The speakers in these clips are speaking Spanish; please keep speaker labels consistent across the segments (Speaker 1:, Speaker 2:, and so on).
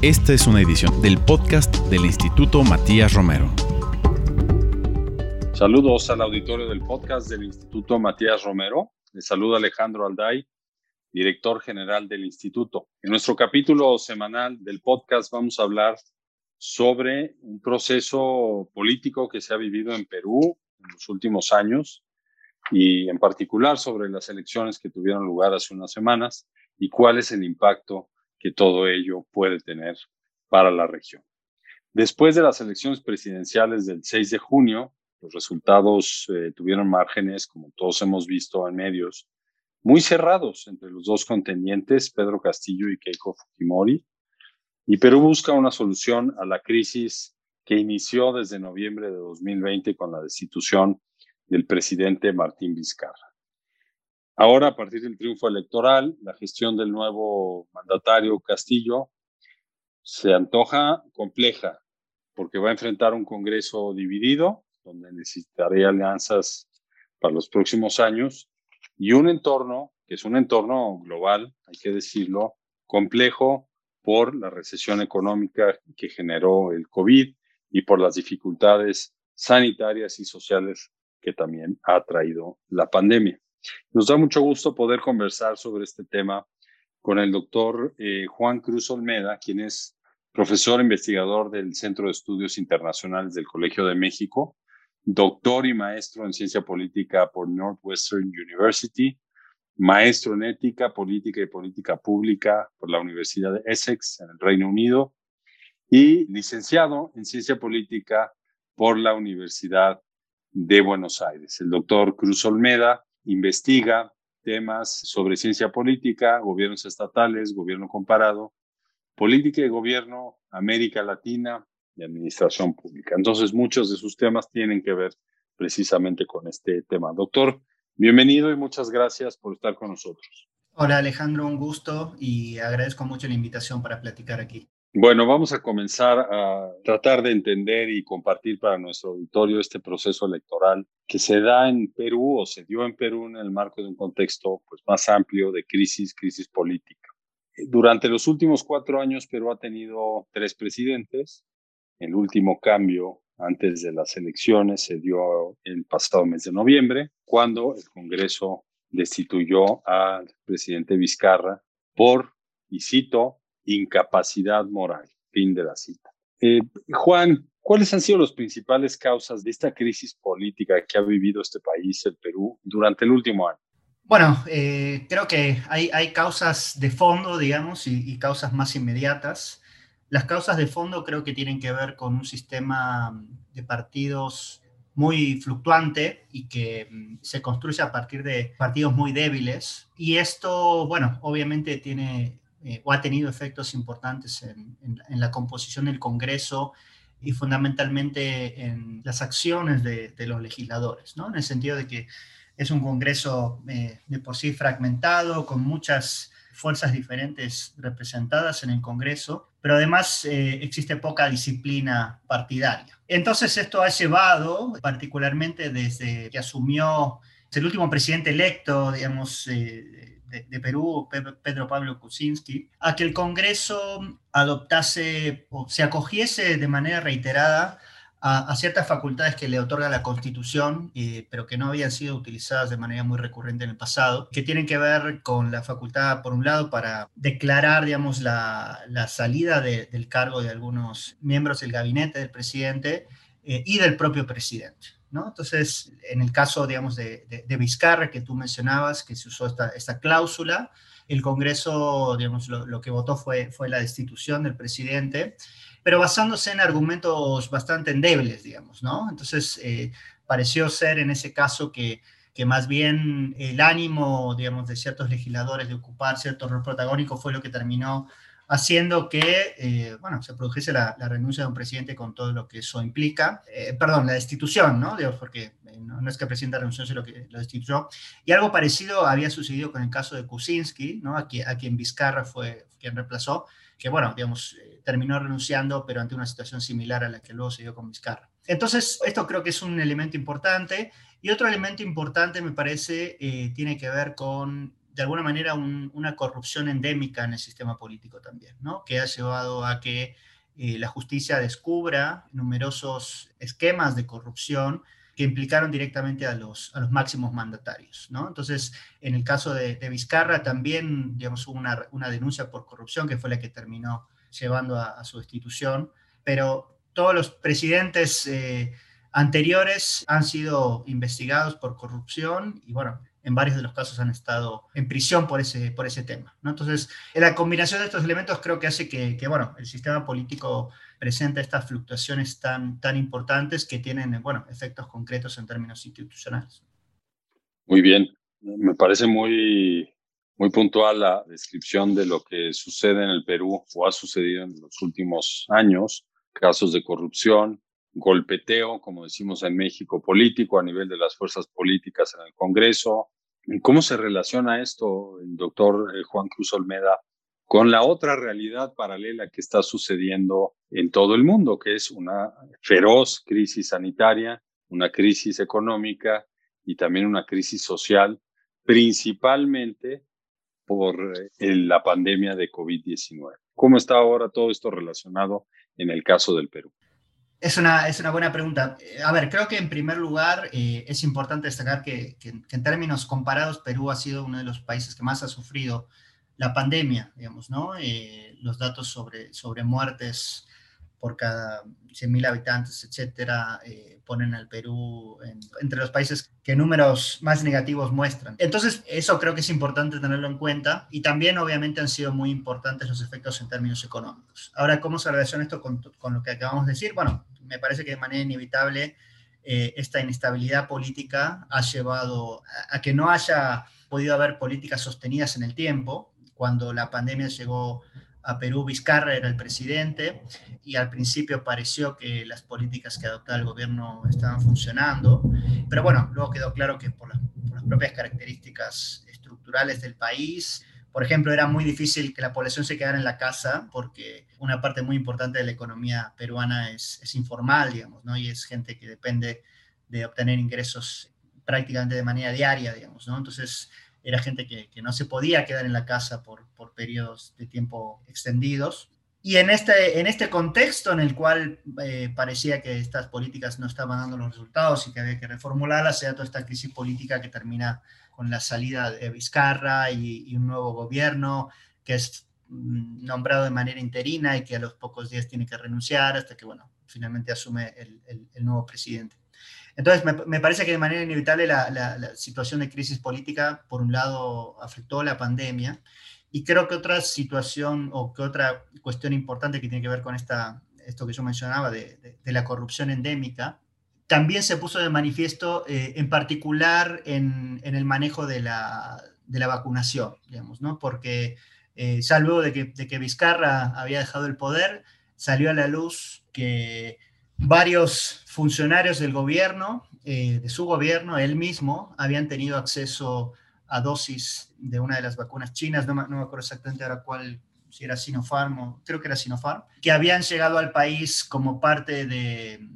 Speaker 1: Esta es una edición del podcast del Instituto Matías Romero.
Speaker 2: Saludos al auditorio del podcast del Instituto Matías Romero. Les saluda Alejandro Alday, director general del instituto. En nuestro capítulo semanal del podcast vamos a hablar sobre un proceso político que se ha vivido en Perú en los últimos años y en particular sobre las elecciones que tuvieron lugar hace unas semanas y cuál es el impacto que todo ello puede tener para la región. Después de las elecciones presidenciales del 6 de junio, los resultados eh, tuvieron márgenes, como todos hemos visto en medios, muy cerrados entre los dos contendientes, Pedro Castillo y Keiko Fujimori. Y Perú busca una solución a la crisis que inició desde noviembre de 2020 con la destitución del presidente Martín Vizcarra. Ahora, a partir del triunfo electoral, la gestión del nuevo mandatario Castillo se antoja compleja porque va a enfrentar un Congreso dividido, donde necesitaría alianzas para los próximos años, y un entorno, que es un entorno global, hay que decirlo, complejo por la recesión económica que generó el COVID y por las dificultades sanitarias y sociales que también ha traído la pandemia. Nos da mucho gusto poder conversar sobre este tema con el doctor eh, Juan Cruz Olmeda, quien es profesor investigador del Centro de Estudios Internacionales del Colegio de México, doctor y maestro en ciencia política por Northwestern University, maestro en ética, política y política pública por la Universidad de Essex en el Reino Unido y licenciado en ciencia política por la Universidad de Buenos Aires. El doctor Cruz Olmeda investiga temas sobre ciencia política, gobiernos estatales, gobierno comparado, política y gobierno, América Latina y administración pública. Entonces, muchos de sus temas tienen que ver precisamente con este tema. Doctor, bienvenido y muchas gracias por estar con nosotros.
Speaker 3: Hola Alejandro, un gusto y agradezco mucho la invitación para platicar aquí.
Speaker 2: Bueno, vamos a comenzar a tratar de entender y compartir para nuestro auditorio este proceso electoral que se da en Perú o se dio en Perú en el marco de un contexto pues, más amplio de crisis, crisis política. Durante los últimos cuatro años, Perú ha tenido tres presidentes. El último cambio antes de las elecciones se dio el pasado mes de noviembre, cuando el Congreso destituyó al presidente Vizcarra por, y cito, incapacidad moral. Fin de la cita. Eh, Juan, ¿cuáles han sido las principales causas de esta crisis política que ha vivido este país, el Perú, durante el último año?
Speaker 3: Bueno, eh, creo que hay, hay, causas de fondo, digamos, y, y, causas más inmediatas. Las causas de fondo creo que tienen que ver con un sistema de partidos muy fluctuante y que mm, se construye a partir de partidos muy débiles. Y esto, bueno, obviamente tiene eh, o ha tenido efectos importantes en, la composición del Congreso y fundamentalmente en las acciones de, los legisladores, ¿no? En el sentido de que es un Congreso eh, de por sí fragmentado, con muchas fuerzas diferentes representadas en el Congreso, pero además eh, existe poca disciplina partidaria. Entonces esto ha llevado, particularmente desde que asumió el último presidente electo, digamos, de, Perú, Pedro Pablo Kuczynski, a que el Congreso adoptase o se acogiese de manera reiterada a, ciertas facultades que le otorga la Constitución, eh, pero que no habían sido utilizadas de manera muy recurrente en el pasado, que tienen que ver con la facultad, por un lado, para declarar, digamos, la, salida del cargo de algunos miembros del gabinete del presidente eh, y del propio presidente. Entonces, en el caso, digamos, de, de, Vizcarra, que tú mencionabas, que se usó esta, esta cláusula, el Congreso, digamos, lo, que votó fue, fue la destitución del presidente, pero basándose en argumentos bastante endebles, digamos, ¿no? Entonces, eh, pareció ser en ese caso que, que más bien el ánimo, digamos, de ciertos legisladores de ocupar cierto rol protagónico fue lo que terminó haciendo que, eh, bueno, se produjese la, renuncia de un presidente con todo lo que eso implica. Eh, perdón, la destitución, ¿no? porque eh, no, es que el presidente renunció, sino que lo destituyó. Y algo parecido había sucedido con el caso de Kuczynski, ¿no? A, quien, a quien Vizcarra fue quien reemplazó, que, bueno, digamos, terminó renunciando, pero ante una situación similar a la que luego se dio con Vizcarra. Entonces, esto creo que es un elemento importante. Y otro elemento importante, me parece, tiene que ver con de alguna manera una corrupción endémica en el sistema político también, ¿no? que ha llevado a que eh, la justicia descubra numerosos esquemas de corrupción que implicaron directamente a los, a los máximos mandatarios. ¿no? Entonces, en el caso de, Vizcarra también digamos, hubo una, una, denuncia por corrupción que fue la que terminó llevando a, su destitución, pero todos los presidentes eh, anteriores han sido investigados por corrupción y bueno, en varios de los casos han estado en prisión por ese, por ese tema. ¿no? Entonces, la combinación de estos elementos creo que hace que, que, bueno, el sistema político presente estas fluctuaciones tan, tan importantes que tienen bueno, efectos concretos en términos institucionales.
Speaker 2: Muy bien, me parece muy, muy puntual la descripción de lo que sucede en el Perú o ha sucedido en los últimos años, casos de corrupción, golpeteo, como decimos en México, político a nivel de las fuerzas políticas en el Congreso. ¿Cómo se relaciona esto, doctor eh, Juan Cruz Olmeda, con la otra realidad paralela que está sucediendo en todo el mundo, que es una feroz crisis sanitaria, una crisis económica y también una crisis social, principalmente por eh, la pandemia de COVID-19. ¿Cómo está ahora todo esto relacionado en el caso del Perú?
Speaker 3: Es una, es una buena pregunta. Eh, a ver, creo que en primer lugar eh, es importante destacar que, en términos comparados Perú ha sido uno de los países que más ha sufrido la pandemia, digamos, ¿no? Eh, los datos sobre, sobre muertes por cada 100.000 habitantes, etcétera, eh, ponen al Perú entre los países que números más negativos muestran. Entonces, eso creo que es importante tenerlo en cuenta y también, obviamente, han sido muy importantes los efectos en términos económicos. Ahora, ¿cómo se relaciona esto con, con lo que acabamos de decir? Bueno, me parece que de manera inevitable eh, esta inestabilidad política ha llevado a, a que no haya podido haber políticas sostenidas en el tiempo. Cuando la pandemia llegó a Perú Vizcarra era el presidente y al principio pareció que las políticas que adoptaba el gobierno estaban funcionando, pero bueno, luego quedó claro que por las, propias características estructurales del país, por ejemplo, era muy difícil que la población se quedara en la casa porque una parte muy importante de la economía peruana es, es informal, digamos, ¿no? Y es gente que depende de obtener ingresos prácticamente de manera diaria, digamos, ¿no? Entonces, era gente que, no se podía quedar en la casa por, por periodos de tiempo extendidos. Y en este, en este contexto en el cual eh, parecía que estas políticas no estaban dando los resultados y que había que reformularlas, se da toda esta crisis política que termina con la salida de Vizcarra y, un nuevo gobierno que es nombrado de manera interina y que a los pocos días tiene que renunciar hasta que, bueno, finalmente asume el nuevo presidente. Entonces, me, parece que de manera inevitable la, situación de crisis política, por un lado, afectó la pandemia, y creo que otra situación o que otra cuestión importante que tiene que ver con esta, esto que yo mencionaba de, la corrupción endémica, también se puso de manifiesto eh, en particular en, el manejo de la, vacunación, digamos, ¿no? Porque eh, de que, de que Vizcarra había dejado el poder, salió a la luz que varios funcionarios del gobierno, eh, de su gobierno, él mismo, habían tenido acceso a dosis de una de las vacunas chinas, no, me acuerdo exactamente ahora cuál, si era Sinopharm o creo que era Sinopharm, que habían llegado al país como parte de,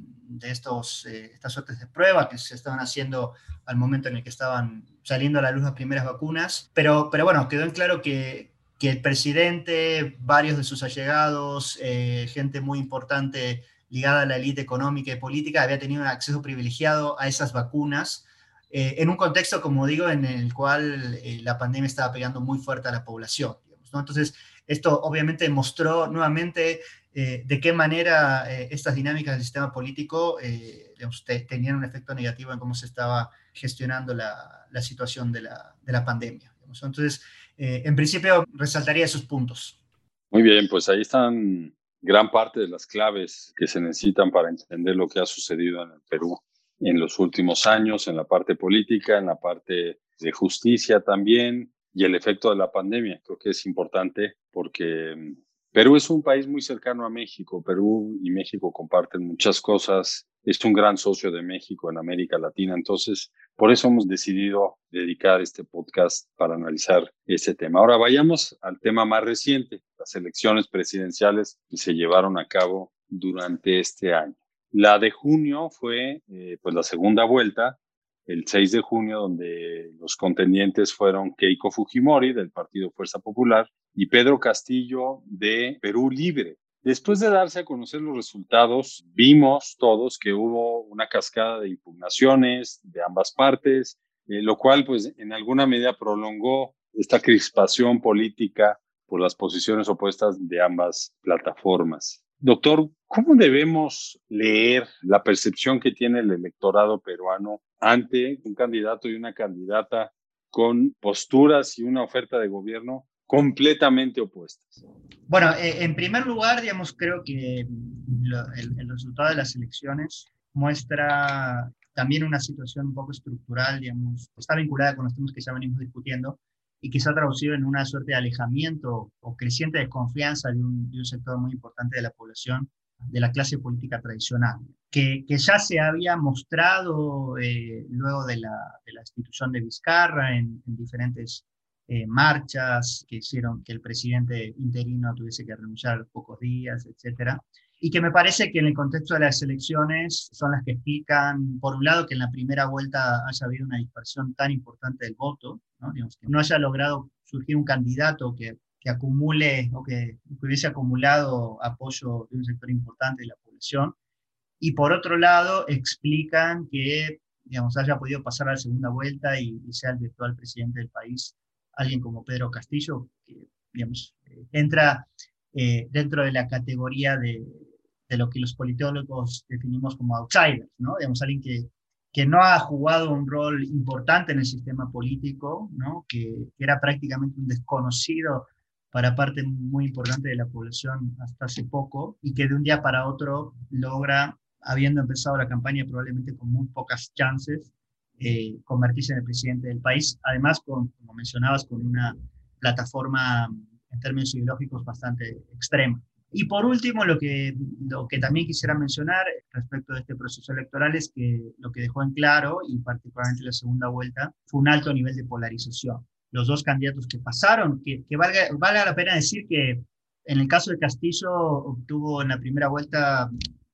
Speaker 3: estos, eh, estas suertes de prueba que se estaban haciendo al momento en el que estaban saliendo a la luz las primeras vacunas. Pero, pero bueno, quedó en claro que, que el presidente, varios de sus allegados, eh, gente muy importante ligada a la élite económica y política, había tenido un acceso privilegiado a esas vacunas, eh, en un contexto, como digo, en el cual eh, la pandemia estaba pegando muy fuerte a la población. Entonces, esto obviamente mostró nuevamente eh, de qué manera estas dinámicas del sistema político tenían un efecto negativo en cómo se estaba gestionando la, la situación de la, de la pandemia. Entonces, en principio, resaltaría esos puntos.
Speaker 2: Muy bien, pues ahí están gran parte de las claves que se necesitan para entender lo que ha sucedido en el Perú en los últimos años, en la parte política, en la parte de justicia también, y el efecto de la pandemia. Creo que es importante porque mm, Perú es un país muy cercano a México. Perú y México comparten muchas cosas. Es un gran socio de México en América Latina. Entonces, por eso hemos decidido dedicar este podcast para analizar ese tema. Ahora vayamos al tema más reciente, las elecciones presidenciales que se llevaron a cabo durante este año. La de junio fue eh, pues la segunda vuelta el 6 de junio, donde los contendientes fueron Keiko Fujimori del Partido Fuerza Popular y Pedro Castillo de Perú Libre. Después de darse a conocer los resultados, vimos todos que hubo una cascada de impugnaciones de ambas partes, eh, lo cual pues en alguna medida prolongó esta crispación política por las posiciones opuestas de ambas plataformas. Doctor, ¿cómo debemos leer la percepción que tiene el electorado peruano ante un candidato y una candidata con posturas y una oferta de gobierno completamente opuestas?
Speaker 3: Bueno, eh, en primer lugar, digamos, creo que el, resultado de las elecciones muestra también una situación un poco estructural, digamos, está vinculada con los temas que ya venimos discutiendo y que se ha traducido en una suerte de alejamiento o creciente desconfianza de un, de un sector muy importante de la población, de la clase política tradicional, que, que ya se había mostrado eh, luego de la, de la, institución de Vizcarra en, en diferentes eh, marchas que hicieron que el presidente interino tuviese que renunciar pocos días, etcétera. Y que me parece que en el contexto de las elecciones son las que explican, por un lado, que en la primera vuelta haya habido una dispersión tan importante del voto, ¿no? Que haya logrado surgir un candidato que, que acumule o que, hubiese acumulado apoyo de un sector importante de la población. Y por otro lado, explican que digamos, haya podido pasar a la segunda vuelta y, y sea el virtual presidente del país alguien como Pedro Castillo, que digamos, eh, entra eh, dentro de la categoría de, de, lo que los politólogos definimos como outsiders, ¿no? Digamos, alguien que, que no ha jugado un rol importante en el sistema político, ¿no? que, era prácticamente un desconocido para parte muy importante de la población hasta hace poco y que de un día para otro logra, habiendo empezado la campaña probablemente con muy pocas chances, eh, convertirse en el presidente del país, además, como mencionabas, con una plataforma en términos ideológicos bastante extrema. Y por último, lo que, lo que también quisiera mencionar respecto de este proceso electoral es que lo que dejó en claro, y particularmente la segunda vuelta, fue un alto nivel de polarización. Los dos candidatos que pasaron, que, que valga, valga la pena decir que en el caso de Castillo obtuvo en la primera vuelta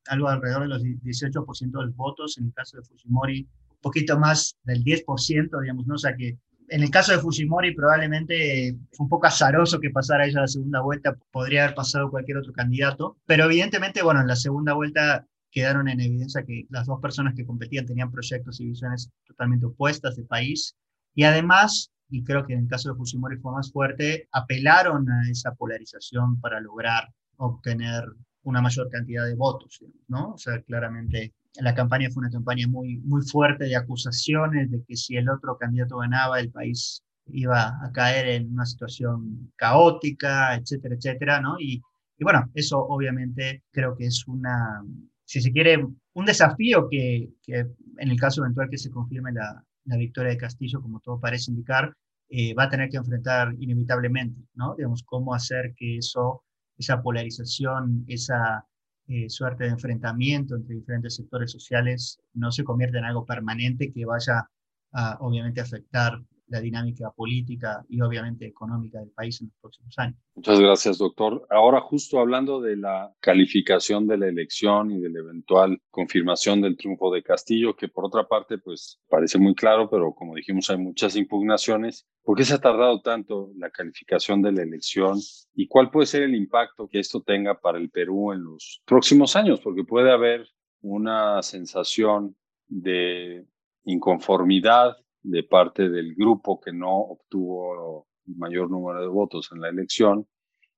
Speaker 3: algo alrededor de los 18% de los votos, en el caso de Fujimori poquito más del 10%, digamos, ¿no? O sea que en el caso de Fujimori probablemente fue un poco azaroso que pasara ella la segunda vuelta, podría haber pasado cualquier otro candidato, pero evidentemente, bueno, en la segunda vuelta quedaron en evidencia que las dos personas que competían tenían proyectos y visiones totalmente opuestas de país y además, y creo que en el caso de Fujimori fue más fuerte, apelaron a esa polarización para lograr obtener una mayor cantidad de votos, ¿no? O sea, claramente la campaña fue una campaña muy, muy fuerte de acusaciones de que si el otro candidato ganaba, el país iba a caer en una situación caótica, etcétera, etcétera, ¿no? Y, y bueno, eso obviamente creo que es una, si se quiere, un desafío que, que en el caso eventual que se confirme la, la victoria de Castillo, como todo parece indicar, eh, va a tener que enfrentar inevitablemente, ¿no? Digamos, cómo hacer que eso, esa polarización, esa eh, suerte de enfrentamiento entre diferentes sectores sociales no se convierta en algo permanente que vaya a, obviamente, afectar la dinámica política y obviamente económica del país en los próximos años.
Speaker 2: Muchas gracias, doctor. Ahora, justo hablando de la calificación de la elección y de la eventual confirmación del triunfo de Castillo, que por otra parte, pues parece muy claro, pero como dijimos, hay muchas impugnaciones. ¿Por qué se ha tardado tanto la calificación de la elección y cuál puede ser el impacto que esto tenga para el Perú en los próximos años? Porque puede haber una sensación de inconformidad de parte del grupo que no obtuvo el mayor número de votos en la elección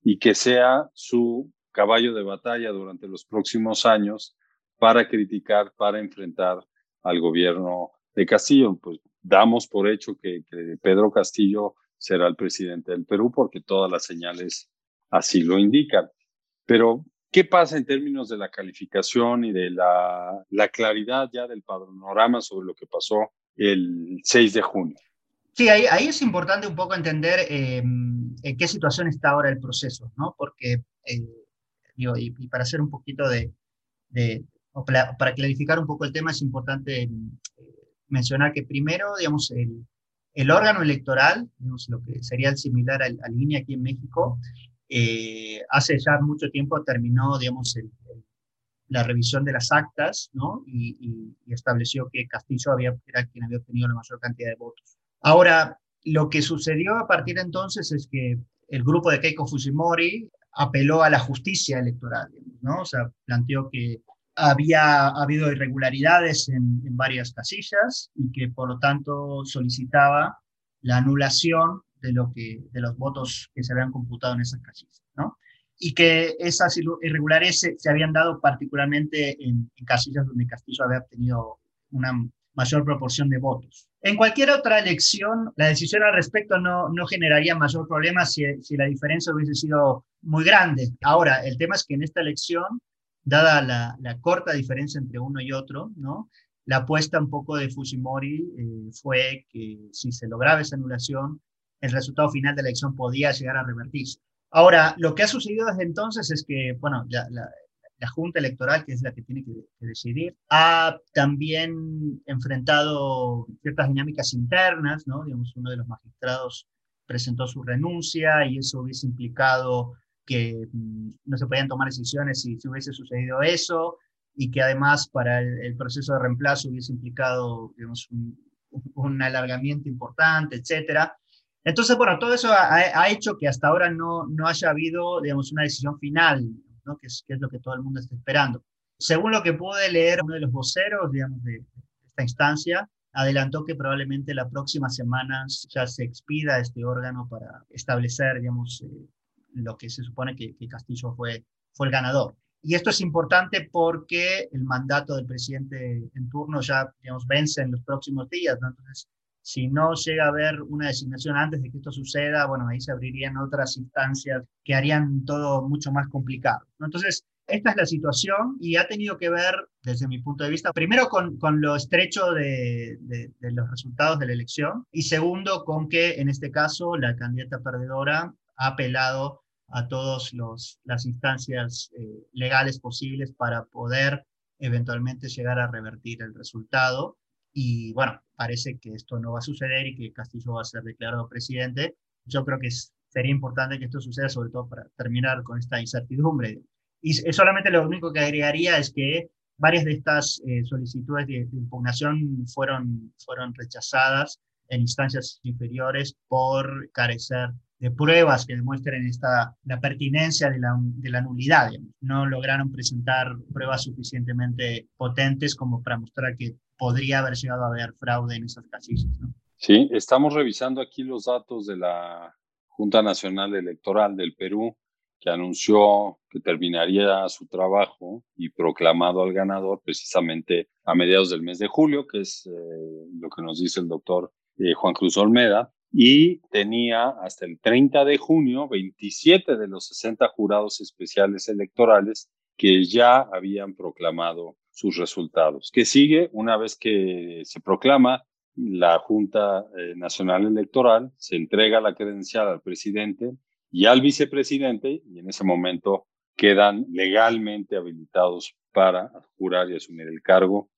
Speaker 2: y que sea su caballo de batalla durante los próximos años para criticar, para enfrentar al gobierno de Castillo. Pues damos por hecho que, que Pedro Castillo será el presidente del Perú porque todas las señales así lo indican. Pero, ¿qué pasa en términos de la calificación y de la, la claridad ya del panorama sobre lo que pasó el 6 de junio.
Speaker 3: Sí, ahí, ahí es importante un poco entender eh, en qué situación está ahora el proceso, ¿no? Porque, eh, digo, y, y, para hacer un poquito de, de o para, para, clarificar un poco el tema, es importante eh, mencionar que primero, digamos, el, el, órgano electoral, digamos, lo que sería similar al, al INE aquí en México, hace ya mucho tiempo terminó, digamos, el, el la revisión de las actas, ¿no? Y, estableció que Castillo había, era quien había obtenido la mayor cantidad de votos. Ahora, lo que sucedió a partir de entonces es que el grupo de Keiko Fujimori apeló a la justicia electoral, ¿no? O sea, planteó que había habido irregularidades en, en, varias casillas y que por lo tanto solicitaba la anulación de, lo que, de los votos que se habían computado en esas casillas, ¿no? Y que esas irregularidades se, habían dado particularmente en, casillas donde Castillo había obtenido una mayor proporción de votos. En cualquier otra elección, la decisión al respecto no, no generaría mayor problema si, si la diferencia hubiese sido muy grande. Ahora, el tema es que en esta elección dada la, la, corta diferencia entre uno y otro, ¿no? La apuesta un poco de Fujimori eh, fue que si se lograba esa anulación, el resultado final de la elección podía llegar a revertirse. Ahora, lo que ha sucedido desde entonces es que, bueno, la, Junta Electoral, que es la que tiene que, decidir, ha también enfrentado ciertas dinámicas internas. Digamos, uno de los magistrados presentó su renuncia y eso hubiese implicado que mm, no se podían tomar decisiones si, si hubiese sucedido eso y que además para el, proceso de reemplazo hubiese implicado digamos, un, un, alargamiento importante, etcétera. Entonces, bueno, todo eso ha, ha, hecho que hasta ahora no, no haya habido, digamos, una decisión final, ¿no? que, es, que es lo que todo el mundo está esperando. Según lo que pude leer, uno de los voceros, digamos, de esta instancia, adelantó que probablemente la próxima semana ya se expida este órgano para establecer, digamos, eh, lo que se supone que, que Castillo fue, fue el ganador. Y esto es importante porque el mandato del presidente en turno ya, digamos, vence en los próximos días, ¿no? Entonces, si no llega a haber una designación antes de que esto suceda, bueno, ahí se abrirían otras instancias que harían todo mucho más complicado. ¿no? Entonces, esta es la situación y ha tenido que ver, desde mi punto de vista, primero con, con lo estrecho de, de, de, los resultados de la elección y segundo con que, en este caso, la candidata perdedora ha apelado a todas las instancias eh, legales posibles para poder eventualmente llegar a revertir el resultado. Y bueno, parece que esto no va a suceder y que Castillo va a ser declarado presidente. Yo creo que sería importante que esto suceda, sobre todo para terminar con esta incertidumbre. Y solamente lo único que agregaría es que varias de estas eh, solicitudes de, de, impugnación fueron, fueron rechazadas en instancias inferiores por carecer de pruebas que demuestren esta, la pertinencia de la, de la nulidad. No lograron presentar pruebas suficientemente potentes como para mostrar que podría haber llegado a haber fraude en esas casillas.
Speaker 2: Sí, estamos revisando aquí los datos de la Junta Nacional Electoral del Perú, que anunció que terminaría su trabajo y proclamado al ganador precisamente a mediados del mes de julio, que es eh, lo que nos dice el doctor eh, Juan Cruz Olmeda y tenía hasta el 30 de junio 27 de los 60 jurados especiales electorales que ya habían proclamado sus resultados. ¿Qué sigue? Una vez que se proclama la Junta eh, Nacional Electoral, se entrega la credencial al presidente y al vicepresidente y en ese momento quedan legalmente habilitados para jurar y asumir el cargo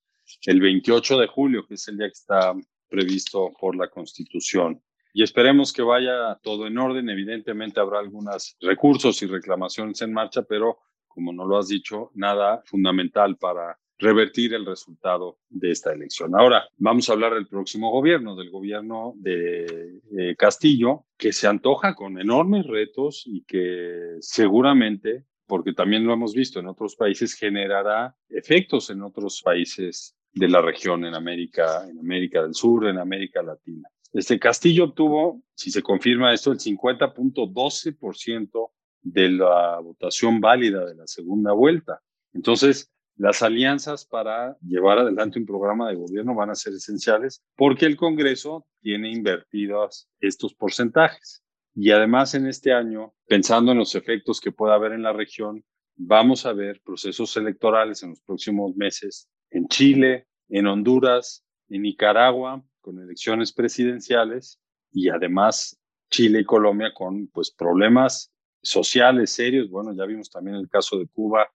Speaker 2: el 28 de julio, que es el día que está previsto por la Constitución y esperemos que vaya todo en orden. Evidentemente habrá algunos recursos y reclamaciones en marcha, pero como no lo has dicho, nada fundamental para revertir el resultado de esta elección. Ahora, vamos a hablar del próximo gobierno, del gobierno de eh, Castillo, que se antoja con enormes retos y que seguramente, porque también lo hemos visto en otros países, generará efectos en otros países de la región, en América, en América del Sur, en América Latina. Este Castillo obtuvo, si se confirma esto, el 50.12% de la votación válida de la segunda vuelta. Entonces, las alianzas para llevar adelante un programa de gobierno van a ser esenciales porque el Congreso tiene invertidos estos porcentajes. Y además en este año, pensando en los efectos que pueda haber en la región, vamos a ver procesos electorales en los próximos meses en Chile, en Honduras, en Nicaragua, con elecciones presidenciales y además Chile y Colombia con pues problemas sociales serios. Bueno, ya vimos también el caso de Cuba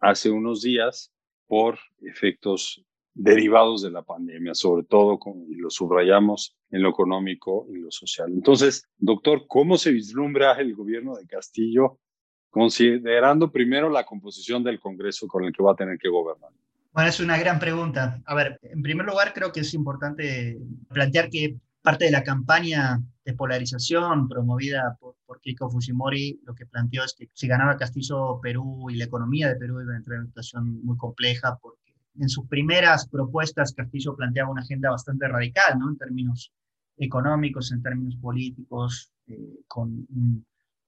Speaker 2: hace unos días por efectos derivados de la pandemia, sobre todo, y lo subrayamos, en lo económico y lo social. Entonces, doctor, ¿cómo se vislumbra el gobierno de Castillo considerando primero la composición del Congreso con el que va a tener que gobernar?
Speaker 3: Bueno, es una gran pregunta. A ver, en primer lugar, creo que es importante plantear que parte de la campaña de polarización promovida por, por Keiko Fujimori, lo que planteó es que si ganaba Castillo, Perú y la economía de Perú iba a entrar en una situación muy compleja, porque en sus primeras propuestas Castillo planteaba una agenda bastante radical, ¿no? En términos económicos, en términos políticos, eh, con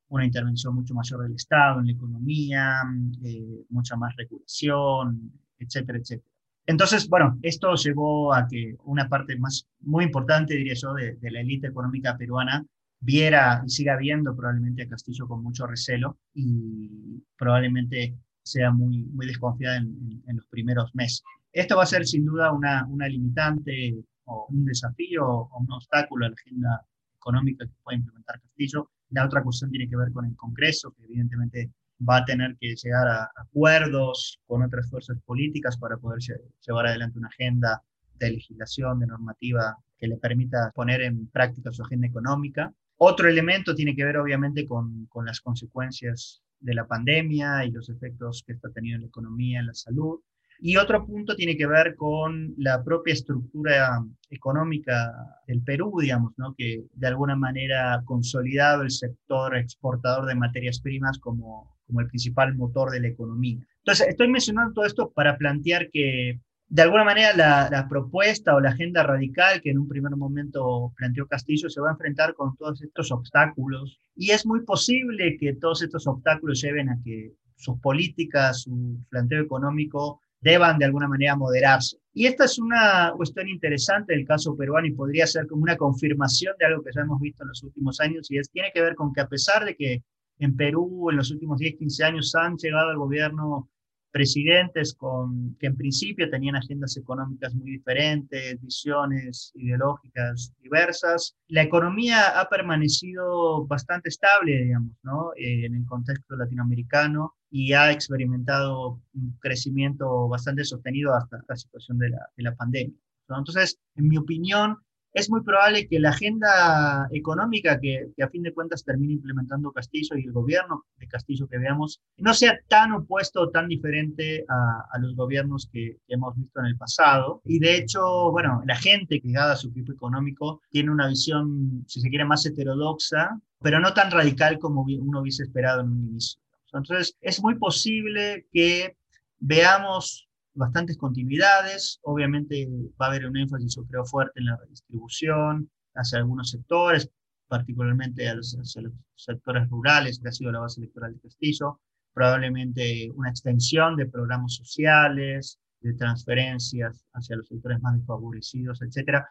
Speaker 3: una intervención mucho mayor del Estado en la economía, eh, mucha más regulación, etcétera, etcétera. Entonces, bueno, esto llevó a que una parte más, muy importante, diría yo, de, la élite económica peruana viera y siga viendo probablemente a Castillo con mucho recelo y probablemente sea muy, desconfiada en, los primeros meses. Esto va a ser sin duda una, una limitante o un desafío o un obstáculo a la agenda económica que puede implementar Castillo. La otra cuestión tiene que ver con el Congreso, que evidentemente va a tener que llegar a acuerdos con otras fuerzas políticas para poder llevar adelante una agenda de legislación, de normativa que le permita poner en práctica su agenda económica. Otro elemento tiene que ver obviamente con, con las consecuencias de la pandemia y los efectos que está teniendo en la economía, en la salud. Y otro punto tiene que ver con la propia estructura económica del Perú, digamos, ¿no? que de alguna manera ha consolidado el sector exportador de materias primas como, como el principal motor de la economía. Entonces, estoy mencionando todo esto para plantear que de alguna manera la, propuesta o la agenda radical que en un primer momento planteó Castillo se va a enfrentar con todos estos obstáculos y es muy posible que todos estos obstáculos lleven a que sus políticas, su planteo económico deban de alguna manera moderarse. Y esta es una cuestión interesante del caso peruano y podría ser como una confirmación de algo que ya hemos visto en los últimos años y es, tiene que ver con que a pesar de que en Perú en los últimos 10, 15 años han llegado al gobierno presidentes con, que en principio tenían agendas económicas muy diferentes, visiones ideológicas diversas. La economía ha permanecido bastante estable, digamos, ¿no? Eh, en el contexto latinoamericano y ha experimentado un crecimiento bastante sostenido hasta la situación de la, de la pandemia. Entonces, en mi opinión, es muy probable que la agenda económica que, a fin de cuentas termine implementando Castillo y el gobierno de Castillo que veamos no sea tan opuesto o tan diferente a, los gobiernos que, hemos visto en el pasado. Y de hecho, bueno, la gente que gada su equipo económico tiene una visión, si se quiere, más heterodoxa, pero no tan radical como uno hubiese esperado en un inicio. Entonces, es muy posible que veamos bastantes continuidades. Obviamente va a haber un énfasis, yo creo, fuerte en la redistribución hacia algunos sectores, particularmente a los, hacia los sectores rurales, que ha sido la base electoral de Castillo. Probablemente una extensión de programas sociales, de transferencias hacia los sectores más desfavorecidos, etcétera,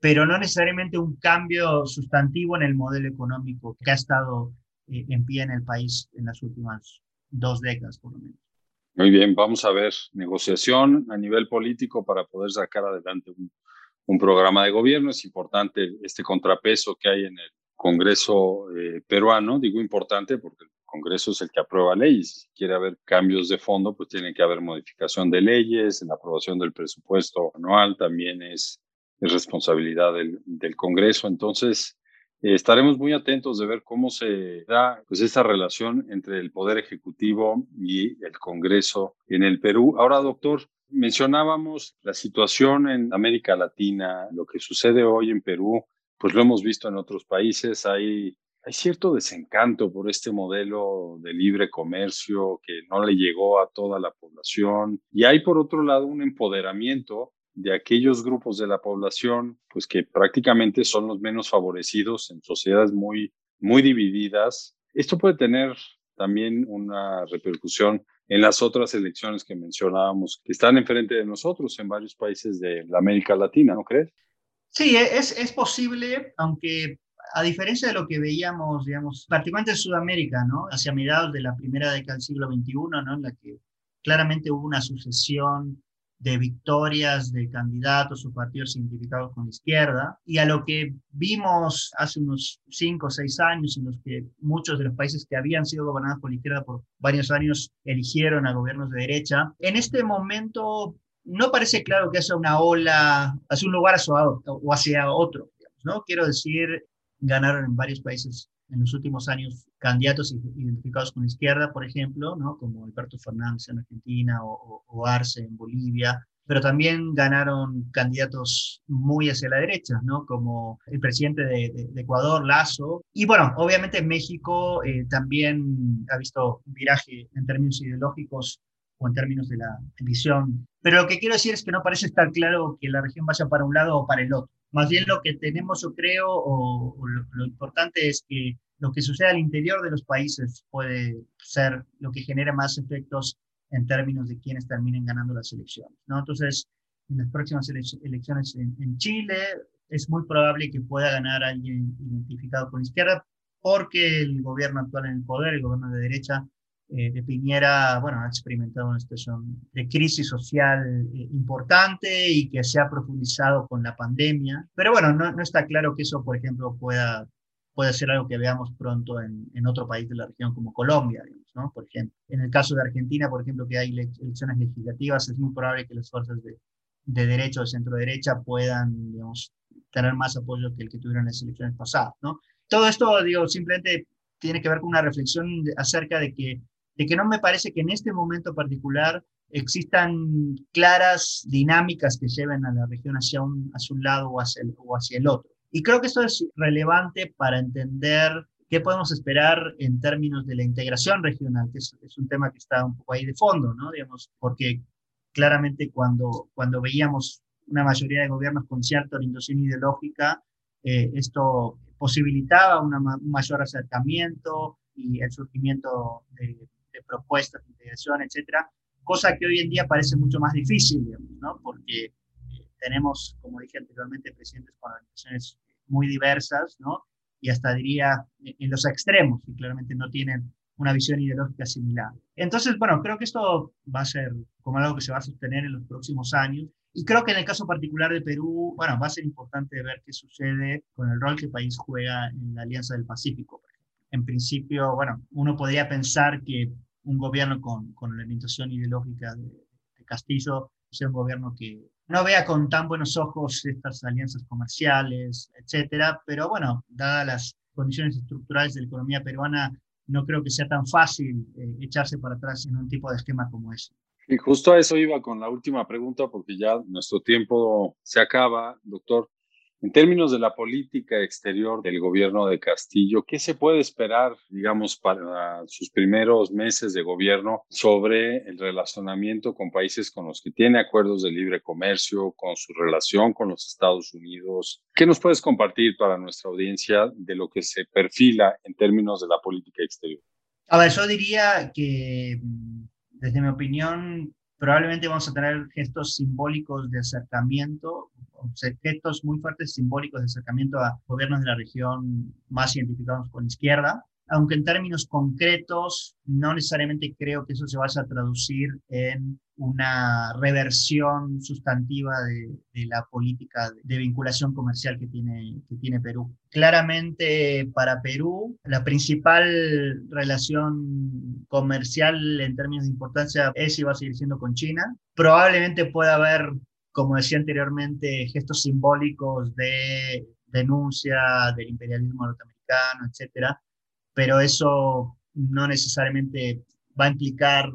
Speaker 3: pero no necesariamente un cambio sustantivo en el modelo económico que ha estado eh, en pie en el país en las últimas dos décadas, por lo menos.
Speaker 2: Muy bien, vamos a ver negociación a nivel político para poder sacar adelante un, programa de gobierno. Es importante este contrapeso que hay en el Congreso eh, peruano. Digo importante porque el Congreso es el que aprueba leyes. Si quiere haber cambios de fondo, pues tiene que haber modificación de leyes. La aprobación del presupuesto anual también es, es responsabilidad del, Congreso. Entonces, estaremos muy atentos de ver cómo se da pues, esta relación entre el Poder Ejecutivo y el Congreso en el Perú. Ahora, doctor, mencionábamos la situación en América Latina, lo que sucede hoy en Perú, pues lo hemos visto en otros países. Hay, hay cierto desencanto por este modelo de libre comercio que no le llegó a toda la población. Y hay, por otro lado, un empoderamiento de aquellos grupos de la población, pues que prácticamente son los menos favorecidos en sociedades muy, muy divididas. Esto puede tener también una repercusión en las otras elecciones que mencionábamos, que están enfrente de nosotros en varios países de la América Latina, ¿no crees?
Speaker 3: Sí, es, es posible, aunque a diferencia de lo que veíamos, digamos, particularmente en Sudamérica, ¿no? Hacia mediados de la primera década del siglo XXI, ¿no? En la que claramente hubo una sucesión de victorias de candidatos o partidos identificados con la izquierda, y a lo que vimos hace unos cinco o seis años, en los que muchos de los países que habían sido gobernados por la izquierda por varios años eligieron a gobiernos de derecha, en este momento no parece claro que haya una ola hacia un lugar o hacia otro, ¿no? Quiero decir, ganaron en varios países en los últimos años candidatos identificados con la izquierda, por ejemplo, ¿no? como Alberto Fernández en Argentina o, Arce en Bolivia, pero también ganaron candidatos muy hacia la derecha, ¿no? como el presidente de, Ecuador, Lazo. Y bueno, obviamente México eh, también ha visto un viraje en términos ideológicos o en términos de la visión. Pero lo que quiero decir es que no parece estar claro que la región vaya para un lado o para el otro. Más bien lo que tenemos, yo creo, o, lo, importante es que lo que sucede al interior de los países puede ser lo que genera más efectos en términos de quienes terminen ganando las elecciones. ¿no? Entonces, en las próximas elecciones en, Chile es muy probable que pueda ganar alguien identificado con izquierda porque el gobierno actual en el poder, el gobierno de derecha, eh, Piñera, bueno, ha experimentado una situación de crisis social eh, importante y que se ha profundizado con la pandemia. Pero bueno, no, no está claro que eso, por ejemplo, pueda, pueda ser algo que veamos pronto en, en otro país de la región como Colombia, ¿no? Por ejemplo, en el caso de Argentina, por ejemplo, que hay elecciones legislativas, es muy probable que las fuerzas de, de derecha o de centro derecha puedan, digamos, tener más apoyo que el que tuvieron en las elecciones pasadas, ¿no? Todo esto, digo, simplemente tiene que ver con una reflexión acerca de que que no me parece que en este momento particular existan claras dinámicas que lleven a la región hacia un, hacia un lado o hacia, el, o hacia el otro. Y creo que esto es relevante para entender qué podemos esperar en términos de la integración regional, que es, es, un tema que está un poco ahí de fondo, ¿no? Digamos, porque claramente cuando, cuando veíamos una mayoría de gobiernos con cierta orientación ideológica, eh, esto posibilitaba una, un mayor acercamiento y el surgimiento de de propuestas de integración, etcétera, cosa que hoy en día parece mucho más difícil, ¿no? Porque eh, tenemos, como dije anteriormente, presidentes con organizaciones muy diversas, ¿no? Y hasta diría en los extremos, y claramente no tienen una visión ideológica similar. Entonces, bueno, creo que esto va a ser como algo que se va a sostener en los próximos años. Y creo que en el caso particular de Perú, bueno, va a ser importante ver qué sucede con el rol que el país juega en la Alianza del Pacífico, en principio, bueno, uno podría pensar que un gobierno con, con la orientación ideológica de, Castillo sea un gobierno que no vea con tan buenos ojos estas alianzas comerciales, etcétera, pero bueno, dadas las condiciones estructurales de la economía peruana, no creo que sea tan fácil eh, echarse para atrás en un tipo de esquema como ese.
Speaker 2: Y justo a eso iba con la última pregunta, porque ya nuestro tiempo se acaba, doctor. En términos de la política exterior del gobierno de Castillo, ¿qué se puede esperar, digamos, para sus primeros meses de gobierno sobre el relacionamiento con países con los que tiene acuerdos de libre comercio, con su relación con los Estados Unidos? ¿Qué nos puedes compartir para nuestra audiencia de lo que se perfila en términos de la política exterior?
Speaker 3: A ver, yo diría que, desde mi opinión, probablemente vamos a tener gestos simbólicos de acercamiento, gestos muy fuertes simbólicos de acercamiento a gobiernos de la región más identificados con izquierda, aunque en términos concretos no necesariamente creo que eso se vaya a traducir en una reversión sustantiva de, la política de vinculación comercial que tiene, que tiene Perú. Claramente para Perú, la principal relación comercial en términos de importancia es y va a seguir siendo con China. Probablemente pueda haber, como decía anteriormente, gestos simbólicos de denuncia del imperialismo norteamericano, etcétera, pero eso no necesariamente va a implicar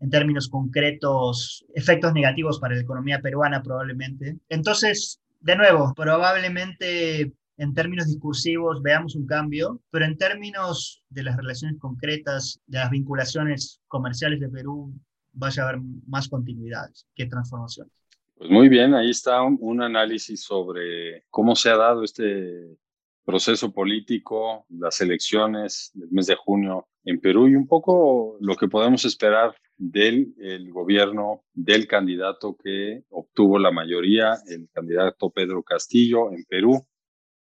Speaker 3: en términos concretos efectos negativos para la economía peruana probablemente. Entonces, de nuevo, probablemente en términos discursivos veamos un cambio, pero en términos de las relaciones concretas, de las vinculaciones comerciales de Perú, vaya a haber más continuidades que transformaciones.
Speaker 2: Pues muy bien, ahí está un, un análisis sobre cómo se ha dado este proceso político, las elecciones del mes de junio en Perú y un poco lo que podemos esperar del el gobierno del candidato que obtuvo la mayoría, el candidato Pedro Castillo en Perú,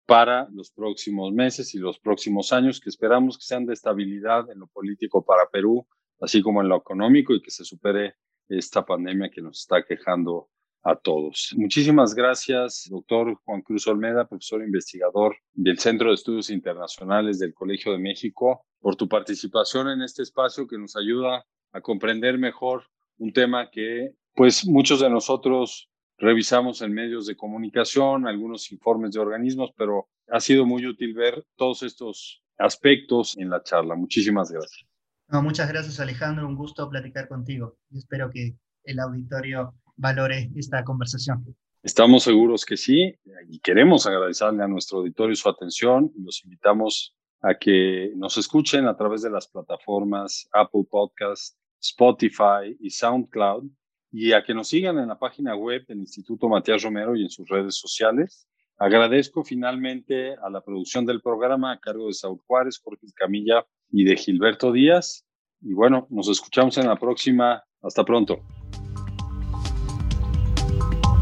Speaker 2: para los próximos meses y los próximos años, que esperamos que sean de estabilidad en lo político para Perú, así como en lo económico y que se supere esta pandemia que nos está quejando a todos. Muchísimas gracias, doctor Juan Cruz Olmeda, profesor investigador del Centro de Estudios Internacionales del Colegio de México, por tu participación en este espacio que nos ayuda a comprender mejor un tema que, pues, muchos de nosotros revisamos en medios de comunicación, algunos informes de organismos, pero ha sido muy útil ver todos estos aspectos en la charla. Muchísimas gracias.
Speaker 3: Muchas gracias Alejandro, un gusto platicar contigo espero que el auditorio valore esta conversación.
Speaker 2: Estamos seguros que sí y queremos agradecerle a nuestro auditorio su atención los invitamos a que nos escuchen a través de las plataformas Apple Podcast, Spotify y SoundCloud y a que nos sigan en la página web del Instituto Matías Romero y en sus redes sociales. Agradezco finalmente a la producción del programa a cargo de Saúl Juárez, Jorge Camilla y de Gilberto Díaz. Y bueno, nos escuchamos en la próxima. Hasta pronto.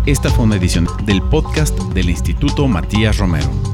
Speaker 1: Esta fue una edición del podcast del Instituto Matías Romero.